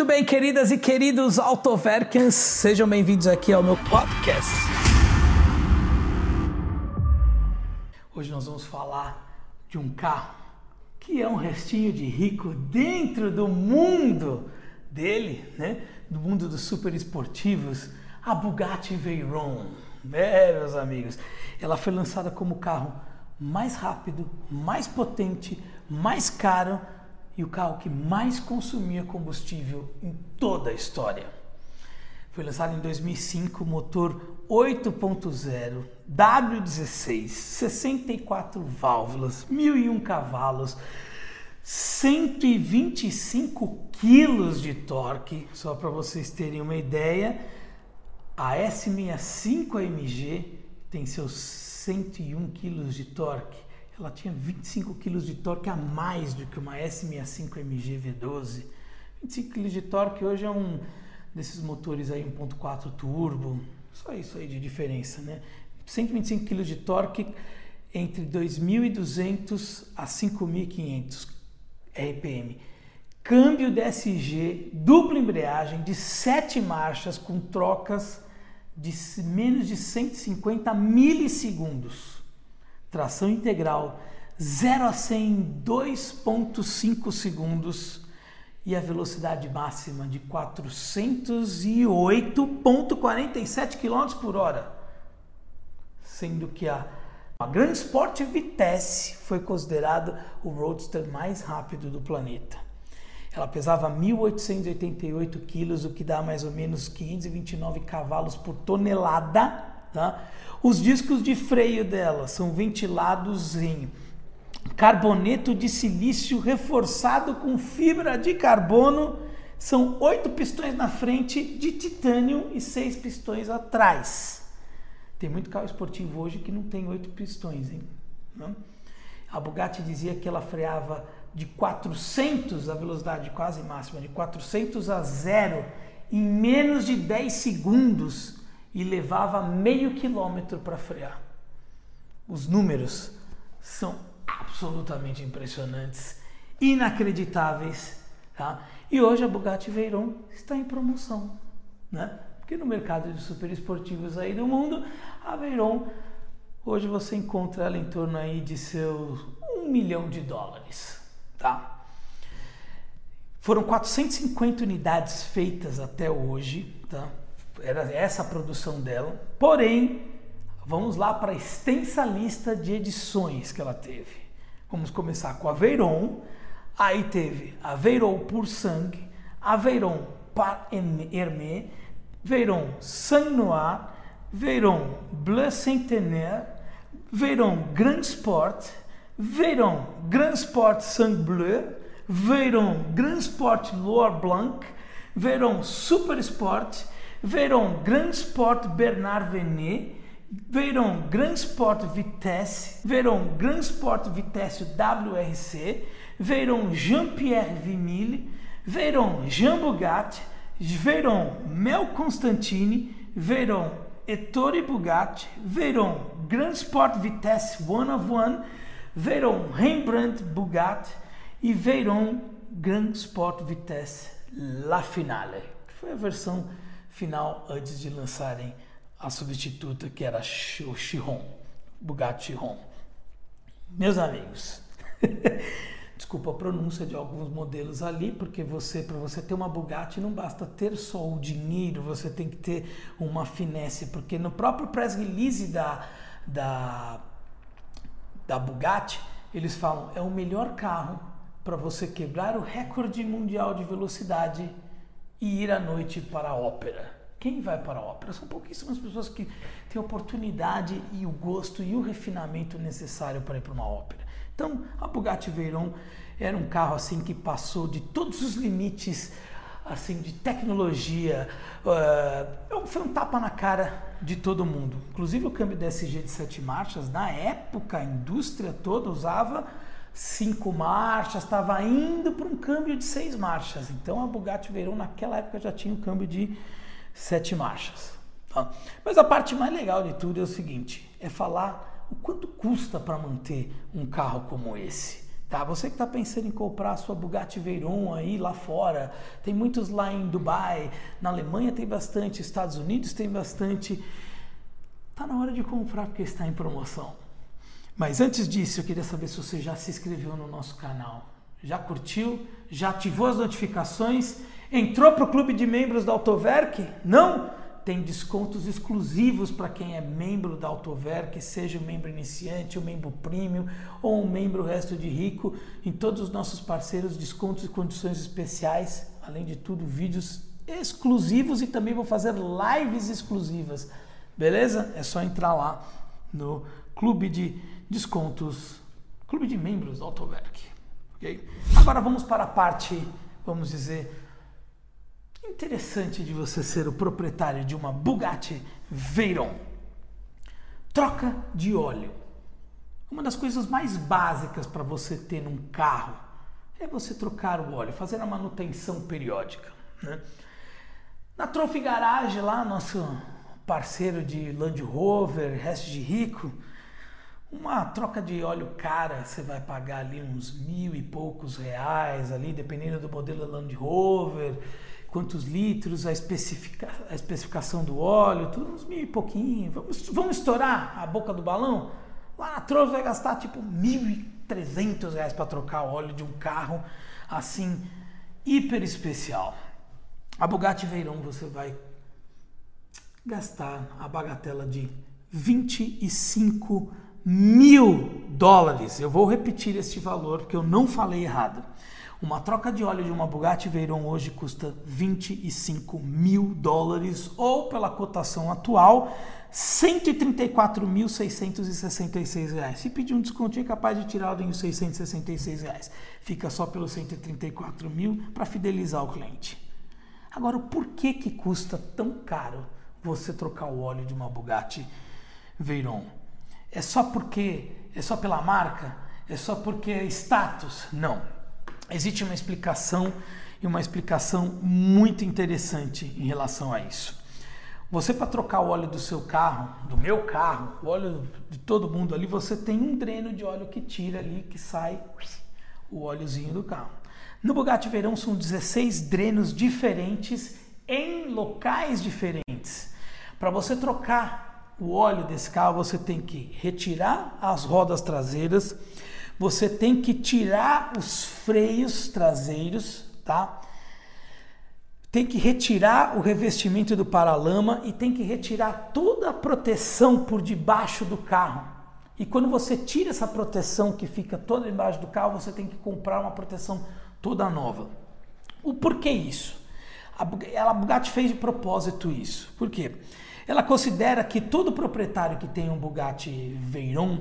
Muito bem, queridas e queridos Autoverkens, sejam bem-vindos aqui ao meu podcast. Hoje nós vamos falar de um carro que é um restinho de rico dentro do mundo dele, né? Do mundo dos super esportivos, a Bugatti Veyron. É, meus amigos, ela foi lançada como o carro mais rápido, mais potente, mais caro e o carro que mais consumia combustível em toda a história. Foi lançado em 2005, motor 8.0, W16, 64 válvulas, 1001 cavalos, 125 quilos de torque, só para vocês terem uma ideia. A S65 AMG tem seus 101 quilos de torque ela tinha 25 kg de torque a mais do que uma S65MG V12. 25 kg de torque hoje é um desses motores aí 1.4 turbo, só isso aí de diferença, né? 125 kg de torque entre 2.200 a 5.500 RPM. Câmbio DSG, dupla embreagem de 7 marchas com trocas de menos de 150 milissegundos tração integral, 0 a 100 em 2,5 segundos e a velocidade máxima de 408,47 km por hora. Sendo que a, a Grand Sport Vitesse foi considerado o roadster mais rápido do planeta. Ela pesava 1.888 quilos, o que dá mais ou menos 529 cavalos por tonelada. Tá? Os discos de freio dela são ventilados em carboneto de silício reforçado com fibra de carbono. São oito pistões na frente de titânio e seis pistões atrás. Tem muito carro esportivo hoje que não tem oito pistões, hein? A Bugatti dizia que ela freava de 400, a velocidade quase máxima, de 400 a zero em menos de 10 segundos e levava meio quilômetro para frear. Os números são absolutamente impressionantes, inacreditáveis. Tá? E hoje a Bugatti Veyron está em promoção. Né? Porque no mercado de super esportivos aí do mundo, a Veyron, hoje você encontra ela em torno aí de seus um milhão de dólares. Tá? Foram 450 unidades feitas até hoje, tá? Era essa a produção dela. Porém, vamos lá para a extensa lista de edições que ela teve. Vamos começar com a Veyron, aí teve a Veyron Pur Sang, a Veyron Par Hermé, Veyron Sang Noir, Veyron Bleu Centenaire, Veyron Grand Sport, Veyron Grand Sport Sang Bleu, Veyron Grand Sport Loire Blanc, Veyron Super Sport, Verão Grand Sport Bernard Venet, Verão Grand Sport Vitesse, Verão Grand Sport Vitesse WRC, Verão Jean-Pierre Vimille, Verão Jean Bugatti, Verão Mel Constantini, Verão Ettore Bugatti, Verão Grand Sport Vitesse One of One, Verão Rembrandt Bugatti. E Verão Grand Sport Vitesse La Finale, que foi a versão final antes de lançarem a substituta que era o Chiron, Bugatti Chiron. Meus amigos, desculpa a pronúncia de alguns modelos ali, porque você para você ter uma Bugatti não basta ter só o dinheiro, você tem que ter uma finesse, porque no próprio press release da da da Bugatti, eles falam é o melhor carro para você quebrar o recorde mundial de velocidade e ir à noite para a ópera. Quem vai para a ópera? São pouquíssimas pessoas que têm oportunidade e o gosto e o refinamento necessário para ir para uma ópera. Então, a Bugatti Veyron era um carro assim que passou de todos os limites assim de tecnologia. Uh, foi um tapa na cara de todo mundo. Inclusive o câmbio DSG de sete marchas, na época a indústria toda usava cinco marchas, estava indo para um câmbio de seis marchas. Então a Bugatti Veyron naquela época já tinha um câmbio de sete marchas. Tá? Mas a parte mais legal de tudo é o seguinte: é falar o quanto custa para manter um carro como esse. Tá? Você que está pensando em comprar a sua Bugatti Veyron aí lá fora, tem muitos lá em Dubai, na Alemanha tem bastante, Estados Unidos tem bastante. Tá na hora de comprar porque está em promoção. Mas antes disso, eu queria saber se você já se inscreveu no nosso canal. Já curtiu? Já ativou as notificações? Entrou para o clube de membros da Autoverk? Não? tem descontos exclusivos para quem é membro da Autover, seja um membro iniciante, um membro premium ou um membro resto de rico. Em todos os nossos parceiros, descontos e condições especiais, além de tudo, vídeos exclusivos e também vou fazer lives exclusivas. Beleza? É só entrar lá no clube de descontos, clube de membros da Autoverk. Okay? Agora vamos para a parte, vamos dizer, interessante de você ser o proprietário de uma Bugatti Veyron. Troca de óleo. Uma das coisas mais básicas para você ter num carro é você trocar o óleo, fazer a manutenção periódica. Né? Na Trophy Garage, lá, nosso parceiro de Land Rover, resto de rico, uma troca de óleo cara, você vai pagar ali uns mil e poucos reais ali, dependendo do modelo Land Rover quantos litros, a, especifica, a especificação do óleo, tudo uns mil e pouquinho. Vamos, vamos estourar a boca do balão? Lá na Troll vai gastar tipo mil e trezentos reais para trocar o óleo de um carro assim hiper especial. A Bugatti Veyron você vai gastar a bagatela de 25 mil dólares. Eu vou repetir este valor porque eu não falei errado. Uma troca de óleo de uma Bugatti Veyron hoje custa 25 mil dólares ou pela cotação atual 134.666 reais. Se pedir um desconto é capaz de tirar os 666 reais. Fica só pelos 134 mil para fidelizar o cliente. Agora, por que que custa tão caro você trocar o óleo de uma Bugatti Veyron? É só porque é só pela marca? É só porque é status? Não. Existe uma explicação e uma explicação muito interessante em relação a isso. Você para trocar o óleo do seu carro, do meu carro, o óleo de todo mundo ali, você tem um dreno de óleo que tira ali, que sai o óleozinho do carro. No Bugatti Verão são 16 drenos diferentes em locais diferentes. Para você trocar o óleo desse carro, você tem que retirar as rodas traseiras, você tem que tirar os freios traseiros, tá? Tem que retirar o revestimento do paralama e tem que retirar toda a proteção por debaixo do carro. E quando você tira essa proteção que fica toda embaixo do carro, você tem que comprar uma proteção toda nova. O porquê isso? A Bugatti fez de propósito isso. Por quê? Ela considera que todo proprietário que tem um Bugatti Veyron,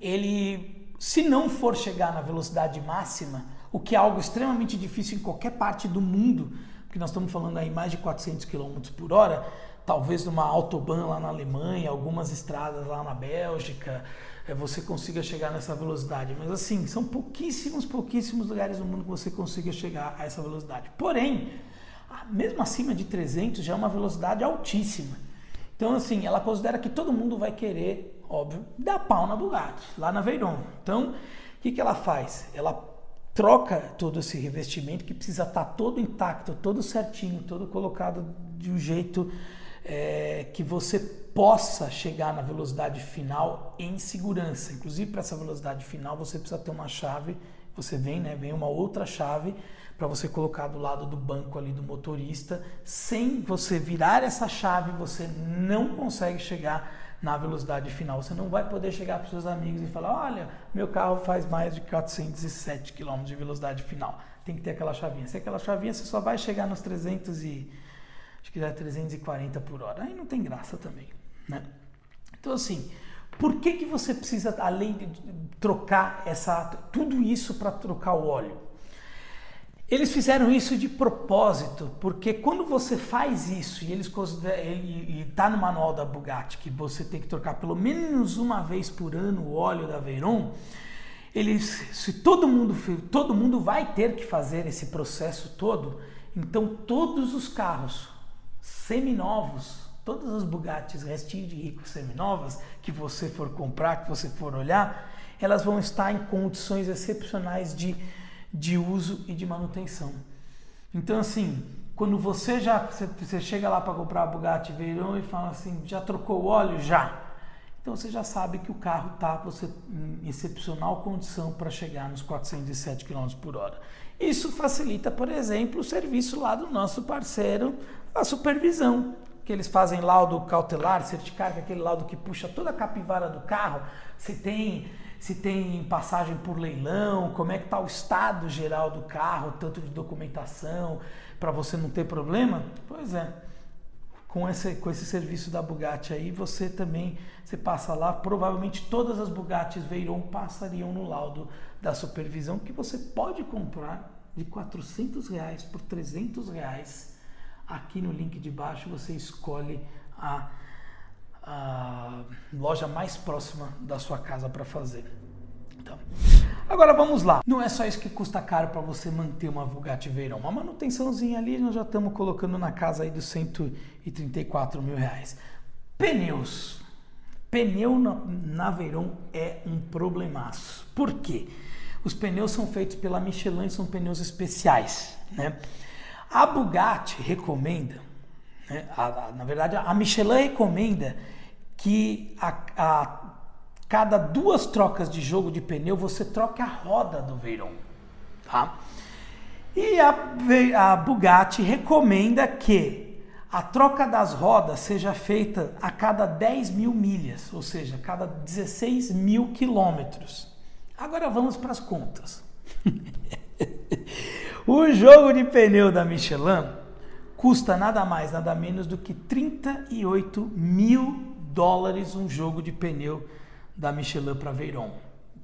ele se não for chegar na velocidade máxima, o que é algo extremamente difícil em qualquer parte do mundo, porque nós estamos falando aí mais de 400 km por hora, talvez numa autobahn lá na Alemanha, algumas estradas lá na Bélgica, é, você consiga chegar nessa velocidade. Mas assim, são pouquíssimos, pouquíssimos lugares no mundo que você consiga chegar a essa velocidade. Porém, mesmo acima de 300 já é uma velocidade altíssima. Então, assim, ela considera que todo mundo vai querer óbvio, dá pau na Bugatti, lá na Veyron. Então, o que, que ela faz? Ela troca todo esse revestimento que precisa estar tá todo intacto, todo certinho, todo colocado de um jeito é, que você possa chegar na velocidade final em segurança. Inclusive, para essa velocidade final, você precisa ter uma chave. Você vem, né? Vem uma outra chave para você colocar do lado do banco ali do motorista. Sem você virar essa chave, você não consegue chegar na velocidade final. Você não vai poder chegar para os seus amigos e falar: olha, meu carro faz mais de 407 km de velocidade final. Tem que ter aquela chavinha. Se aquela chavinha, você só vai chegar nos 300 e acho que dá 340 por hora. Aí não tem graça também, né? Então assim, por que que você precisa além de trocar essa tudo isso para trocar o óleo? Eles fizeram isso de propósito, porque quando você faz isso e eles está no manual da Bugatti que você tem que trocar pelo menos uma vez por ano o óleo da Veyron, eles, se todo mundo todo mundo vai ter que fazer esse processo todo, então todos os carros seminovos, todas as Bugattis restinho de rico seminovas que você for comprar, que você for olhar, elas vão estar em condições excepcionais de, de uso e de manutenção. Então, assim, quando você já você, chega lá para comprar a Bugatti Veyron e fala assim, já trocou o óleo? Já. Então você já sabe que o carro está em excepcional condição para chegar nos 407 km por hora. Isso facilita, por exemplo, o serviço lá do nosso parceiro, a supervisão, que eles fazem laudo cautelar, certificar que é aquele laudo que puxa toda a capivara do carro, se tem se tem passagem por leilão, como é que está o estado geral do carro, tanto de documentação, para você não ter problema. Pois é, com esse, com esse serviço da Bugatti aí, você também, você passa lá, provavelmente todas as Bugattis Veyron passariam no laudo da supervisão, que você pode comprar de 400 reais por 300 reais. Aqui no link de baixo você escolhe a, a loja mais próxima da sua casa para fazer. Então, agora vamos lá. Não é só isso que custa caro para você manter uma Bugatti Veyron. Uma manutençãozinha ali nós já estamos colocando na casa aí dos 134 mil reais. Pneus. Pneu na, na Veyron é um problemaço. Por quê? Os pneus são feitos pela Michelin, são pneus especiais. Né? A Bugatti recomenda, né? a, a, na verdade a Michelin recomenda que a, a cada duas trocas de jogo de pneu você troca a roda do Veyron, tá? E a, a Bugatti recomenda que a troca das rodas seja feita a cada 10 mil milhas, ou seja, a cada 16 mil quilômetros. Agora vamos para as contas. o jogo de pneu da Michelin custa nada mais, nada menos do que 38 mil dólares um jogo de pneu da Michelin para Veyron.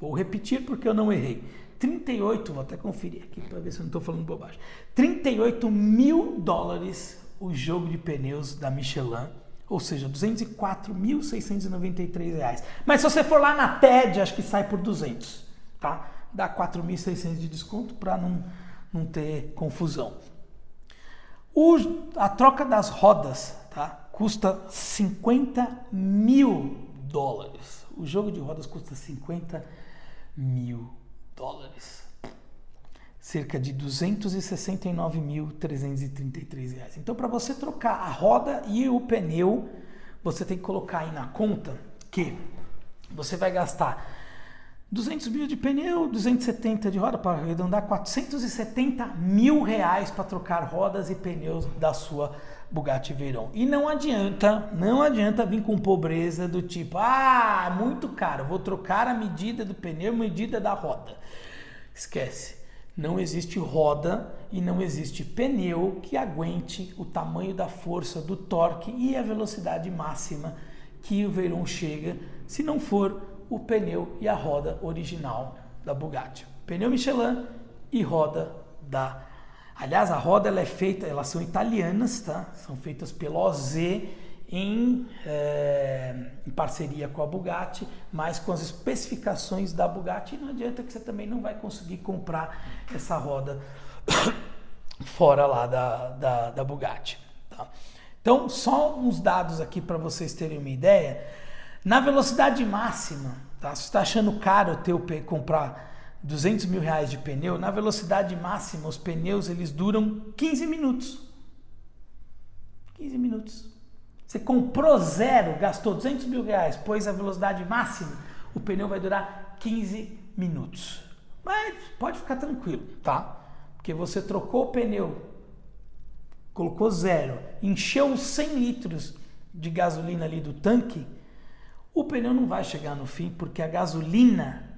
Vou repetir porque eu não errei. 38, vou até conferir aqui para ver se eu não estou falando bobagem. 38 mil dólares o jogo de pneus da Michelin, ou seja, 204.693 reais. Mas se você for lá na TED, acho que sai por 200, tá? Dá 4.600 de desconto para não, não ter confusão. O, a troca das rodas, tá? Custa 50 mil dólares. O jogo de rodas custa 50 mil dólares. Cerca de 269.333 reais. Então, para você trocar a roda e o pneu, você tem que colocar aí na conta que você vai gastar 200 mil de pneu, 270 de roda, para arredondar 470 mil reais para trocar rodas e pneus da sua Bugatti Veyron. E não adianta, não adianta vir com pobreza do tipo, ah, muito caro, vou trocar a medida do pneu, medida da roda. Esquece. Não existe roda e não existe pneu que aguente o tamanho da força do torque e a velocidade máxima que o Veyron chega, se não for o pneu e a roda original da Bugatti. Pneu Michelin e roda da Aliás, a roda ela é feita, elas são italianas, tá? São feitas pela OZ em, é, em, parceria com a Bugatti, mas com as especificações da Bugatti. Não adianta que você também não vai conseguir comprar essa roda fora lá da, da, da Bugatti. Tá? Então, só uns dados aqui para vocês terem uma ideia. Na velocidade máxima, tá? se está achando caro ter, comprar 200 mil reais de pneu, na velocidade máxima, os pneus eles duram 15 minutos. 15 minutos. Você comprou zero, gastou 200 mil reais, pôs a velocidade máxima, o pneu vai durar 15 minutos. Mas pode ficar tranquilo, tá? Porque você trocou o pneu, colocou zero, encheu os 100 litros de gasolina ali do tanque, o pneu não vai chegar no fim, porque a gasolina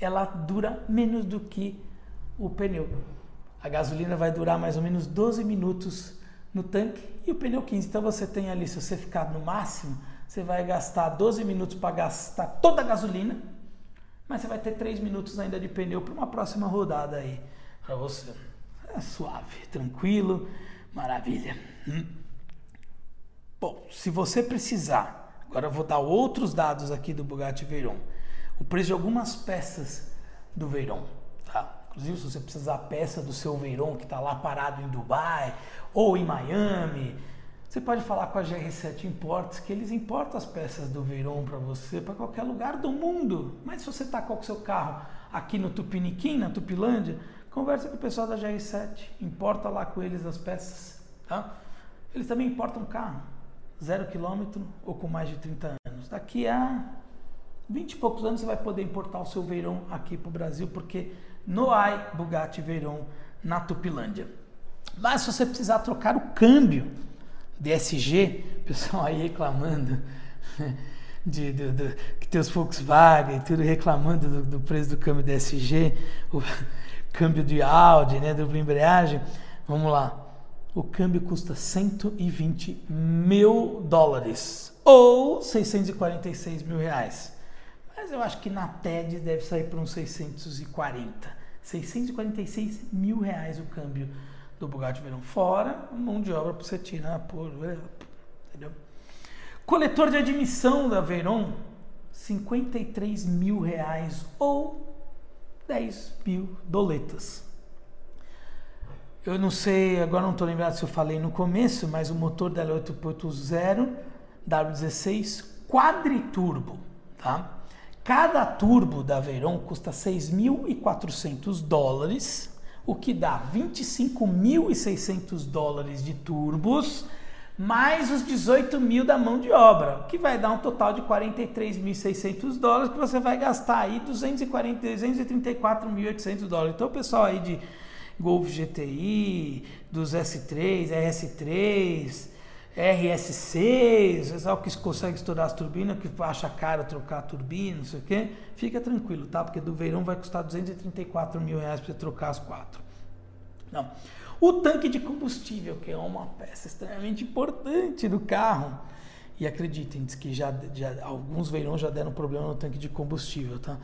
ela dura menos do que o pneu. A gasolina vai durar mais ou menos 12 minutos no tanque e o pneu 15. Então você tem ali, se você ficar no máximo, você vai gastar 12 minutos para gastar toda a gasolina, mas você vai ter 3 minutos ainda de pneu para uma próxima rodada aí para você. É suave, tranquilo, maravilha. Hum. Bom, se você precisar, agora eu vou dar outros dados aqui do Bugatti Veyron o preço de algumas peças do Veyron. Tá? Inclusive, se você precisar peça do seu Veyron que está lá parado em Dubai ou em Miami, Você pode falar com a GR7 Imports que eles importam as peças do Veyron para você para qualquer lugar do mundo. Mas se você está com o seu carro aqui no Tupiniquim, na Tupilândia, conversa com o pessoal da GR7, importa lá com eles as peças. Tá? Eles também importam carro, zero quilômetro ou com mais de 30 anos. Daqui a 20 e poucos anos você vai poder importar o seu Veyron aqui para o Brasil, porque no AI Bugatti Veyron na Tupilândia. Mas se você precisar trocar o câmbio DSG, pessoal aí reclamando de, de, de, que tem os Volkswagen, tudo reclamando do, do, preço do câmbio DSG, o câmbio de Audi, né, dupla embreagem. Vamos lá. O câmbio custa 120 mil dólares ou 646 mil reais. Mas eu acho que na TED deve sair para uns 640. 646 mil reais o câmbio do Bugatti Veyron. Fora mão de obra para você tirar por. Entendeu? Coletor de admissão da Veyron, 53 mil reais ou 10 mil doletas. Eu não sei, agora não estou lembrado se eu falei no começo, mas o motor dela é 8.0 W16 quadriturbo, tá? Cada turbo da Veyron custa 6.400 dólares o que dá 25.600 dólares de turbos, mais os 18 mil da mão de obra, que vai dar um total de 43.600 dólares, que você vai gastar aí 234.800 dólares. Então, o pessoal aí de Golf GTI, dos S3, RS3, RS6, o pessoal que consegue estourar as turbinas, que acha caro trocar a turbina, não sei o quê, fica tranquilo, tá? Porque do verão vai custar 234 mil reais para você trocar as quatro. Não. O tanque de combustível, que é uma peça extremamente importante do carro. E acreditem, diz que já, já, alguns verões já deram problema no tanque de combustível, tá?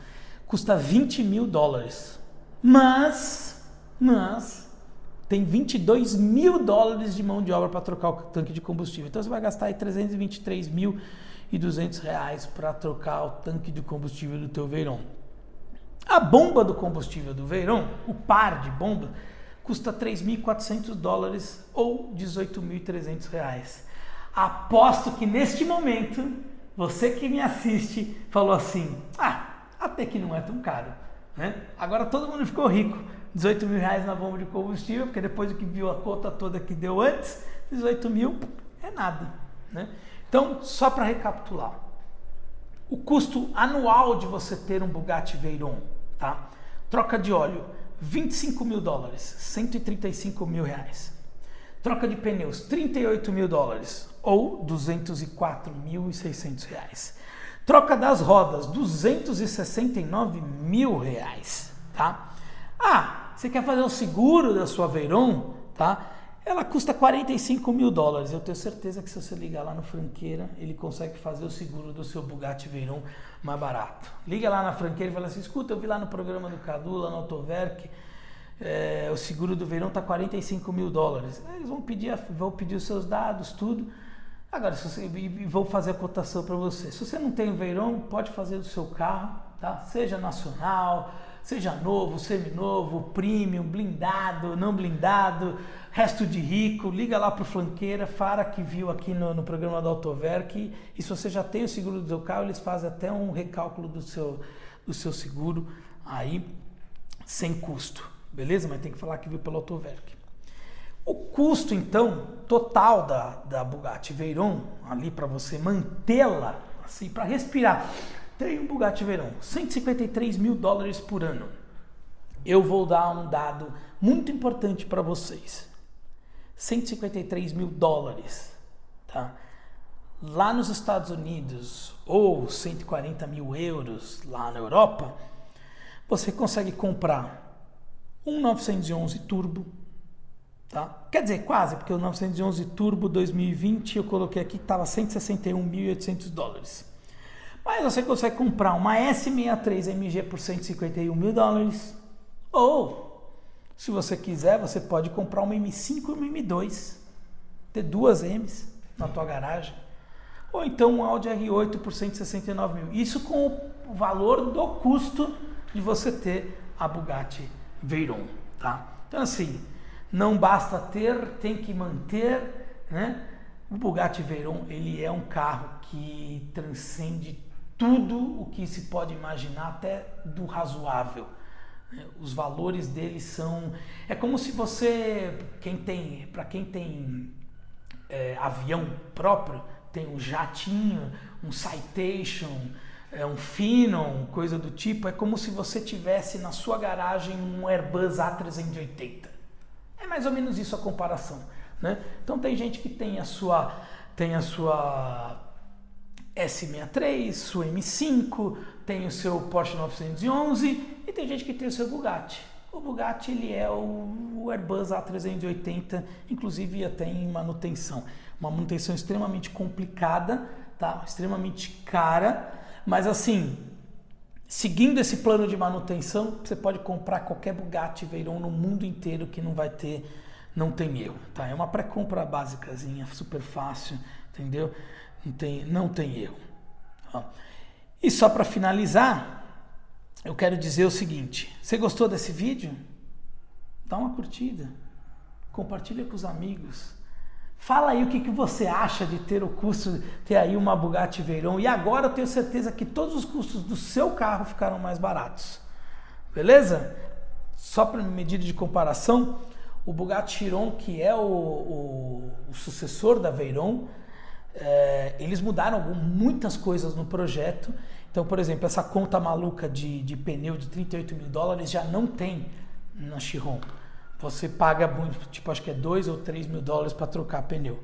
Custa 20 mil dólares. Mas, mas, tem 22 mil dólares de mão de obra para trocar o tanque de combustível. Então você vai gastar aí 323 mil e 200 reais para trocar o tanque de combustível do teu Veyron. A bomba do combustível do Veyron, o par de bomba, custa 3.400 dólares ou 18.300 reais. Aposto que neste momento, você que me assiste falou assim, ah, até que não é tão caro. Né? Agora todo mundo ficou rico. 18 mil reais na bomba de combustível, porque depois que viu a conta toda que deu antes, 18 mil é nada. Né? Então, só para recapitular, o custo anual de você ter um Bugatti Veyron, tá? Troca de óleo, 25 mil dólares, 135 mil reais. Troca de pneus, 38 mil dólares, ou 204.600 reais. Troca das rodas, 269 mil reais, tá? Ah, você quer fazer o seguro da sua Veyron, tá? Ela custa 45 mil dólares. Eu tenho certeza que se você ligar lá no Franqueira, ele consegue fazer o seguro do seu Bugatti Veyron mais barato. Liga lá na Franqueira e fala assim: escuta, eu vi lá no programa do Cadu, lá no Autoverk, é, o seguro do Veyron tá 45 mil dólares. Eles vão pedir, vão pedir os seus dados, tudo. Agora, se você, vou fazer a cotação para você. Se você não tem o Veyron, pode fazer do seu carro, tá? Seja nacional, Seja novo, seminovo, premium, blindado, não blindado, resto de rico, liga lá para o Flanqueira, Fara que viu aqui no, no programa do Autoverk e se você já tem o seguro do seu carro, eles fazem até um recálculo do seu, do seu seguro aí sem custo, beleza? Mas tem que falar que viu pelo Autoverk. O custo, então, total da, da Bugatti Veyron, ali para você mantê-la, assim, para respirar, tem um Bugatti Veyron, 153 mil dólares por ano. Eu vou dar um dado muito importante para vocês. 153 mil dólares, tá? Lá nos Estados Unidos, ou 140 mil euros lá na Europa, você consegue comprar um 911 Turbo, tá? Quer dizer, quase, porque o 911 Turbo 2020 eu coloquei aqui que estava 161.800 dólares. Mas você consegue comprar uma S63 MG por 151 mil dólares. Ou, se você quiser, você pode comprar uma M5 e uma M2. Ter duas M's na tua garagem. Ou então um Audi R8 por 169 mil. Isso com o valor do custo de você ter a Bugatti Veyron, tá? Então assim, não basta ter, tem que manter, né? O Bugatti Veyron ele é um carro que transcende tudo o que se pode imaginar, até do razoável. Os valores dele são. É como se você, quem tem, para quem tem é, avião próprio, tem um jatinho, um Citation, é, um Phenom, coisa do tipo. É como se você tivesse na sua garagem um Airbus A380. É mais ou menos isso a comparação. Né? Então tem gente que tem a sua, tem a sua S63, sua M5, tem o seu Porsche 911 e tem gente que tem o seu Bugatti. O Bugatti ele é o Airbus A380, inclusive até em manutenção. Uma manutenção extremamente complicada, tá? extremamente cara, mas assim, seguindo esse plano de manutenção, você pode comprar qualquer Bugatti Veyron no mundo inteiro que não vai ter não tem erro, tá? É uma pré-compra básicazinha, super fácil, entendeu? Não tem, não tem erro. E só para finalizar, eu quero dizer o seguinte: você gostou desse vídeo? Dá uma curtida, compartilha com os amigos. Fala aí o que, que você acha de ter o custo, ter aí uma Bugatti Veyron. E agora eu tenho certeza que todos os custos do seu carro ficaram mais baratos. Beleza? Só para medida de comparação, o Bugatti Chiron, que é o, o, o sucessor da Veyron, é, eles mudaram muitas coisas no projeto. Então, por exemplo, essa conta maluca de, de pneu de 38 mil dólares já não tem na Chiron. Você paga tipo, acho que é 2 ou 3 mil dólares para trocar pneu.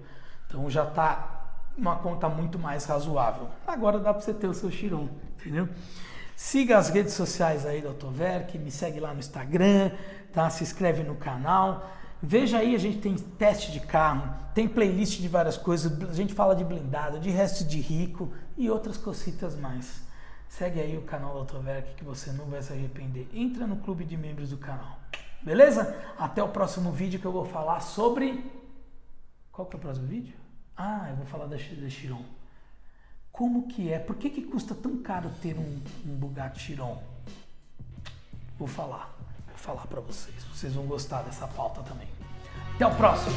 Então já está uma conta muito mais razoável. Agora dá para você ter o seu Chiron, entendeu? Siga as redes sociais aí da Autoverk, me segue lá no Instagram, tá? Se inscreve no canal. Veja aí, a gente tem teste de carro, tem playlist de várias coisas, a gente fala de blindado, de resto de rico e outras cositas mais. Segue aí o canal da Autoverk que você não vai se arrepender. Entra no clube de membros do canal. Beleza? Até o próximo vídeo que eu vou falar sobre. Qual que é o próximo vídeo? Ah, eu vou falar da, da Chiron. Como que é? Por que, que custa tão caro ter um, um Bugatti Chiron? Vou falar, falar para vocês. Vocês vão gostar dessa pauta também. Até o próximo!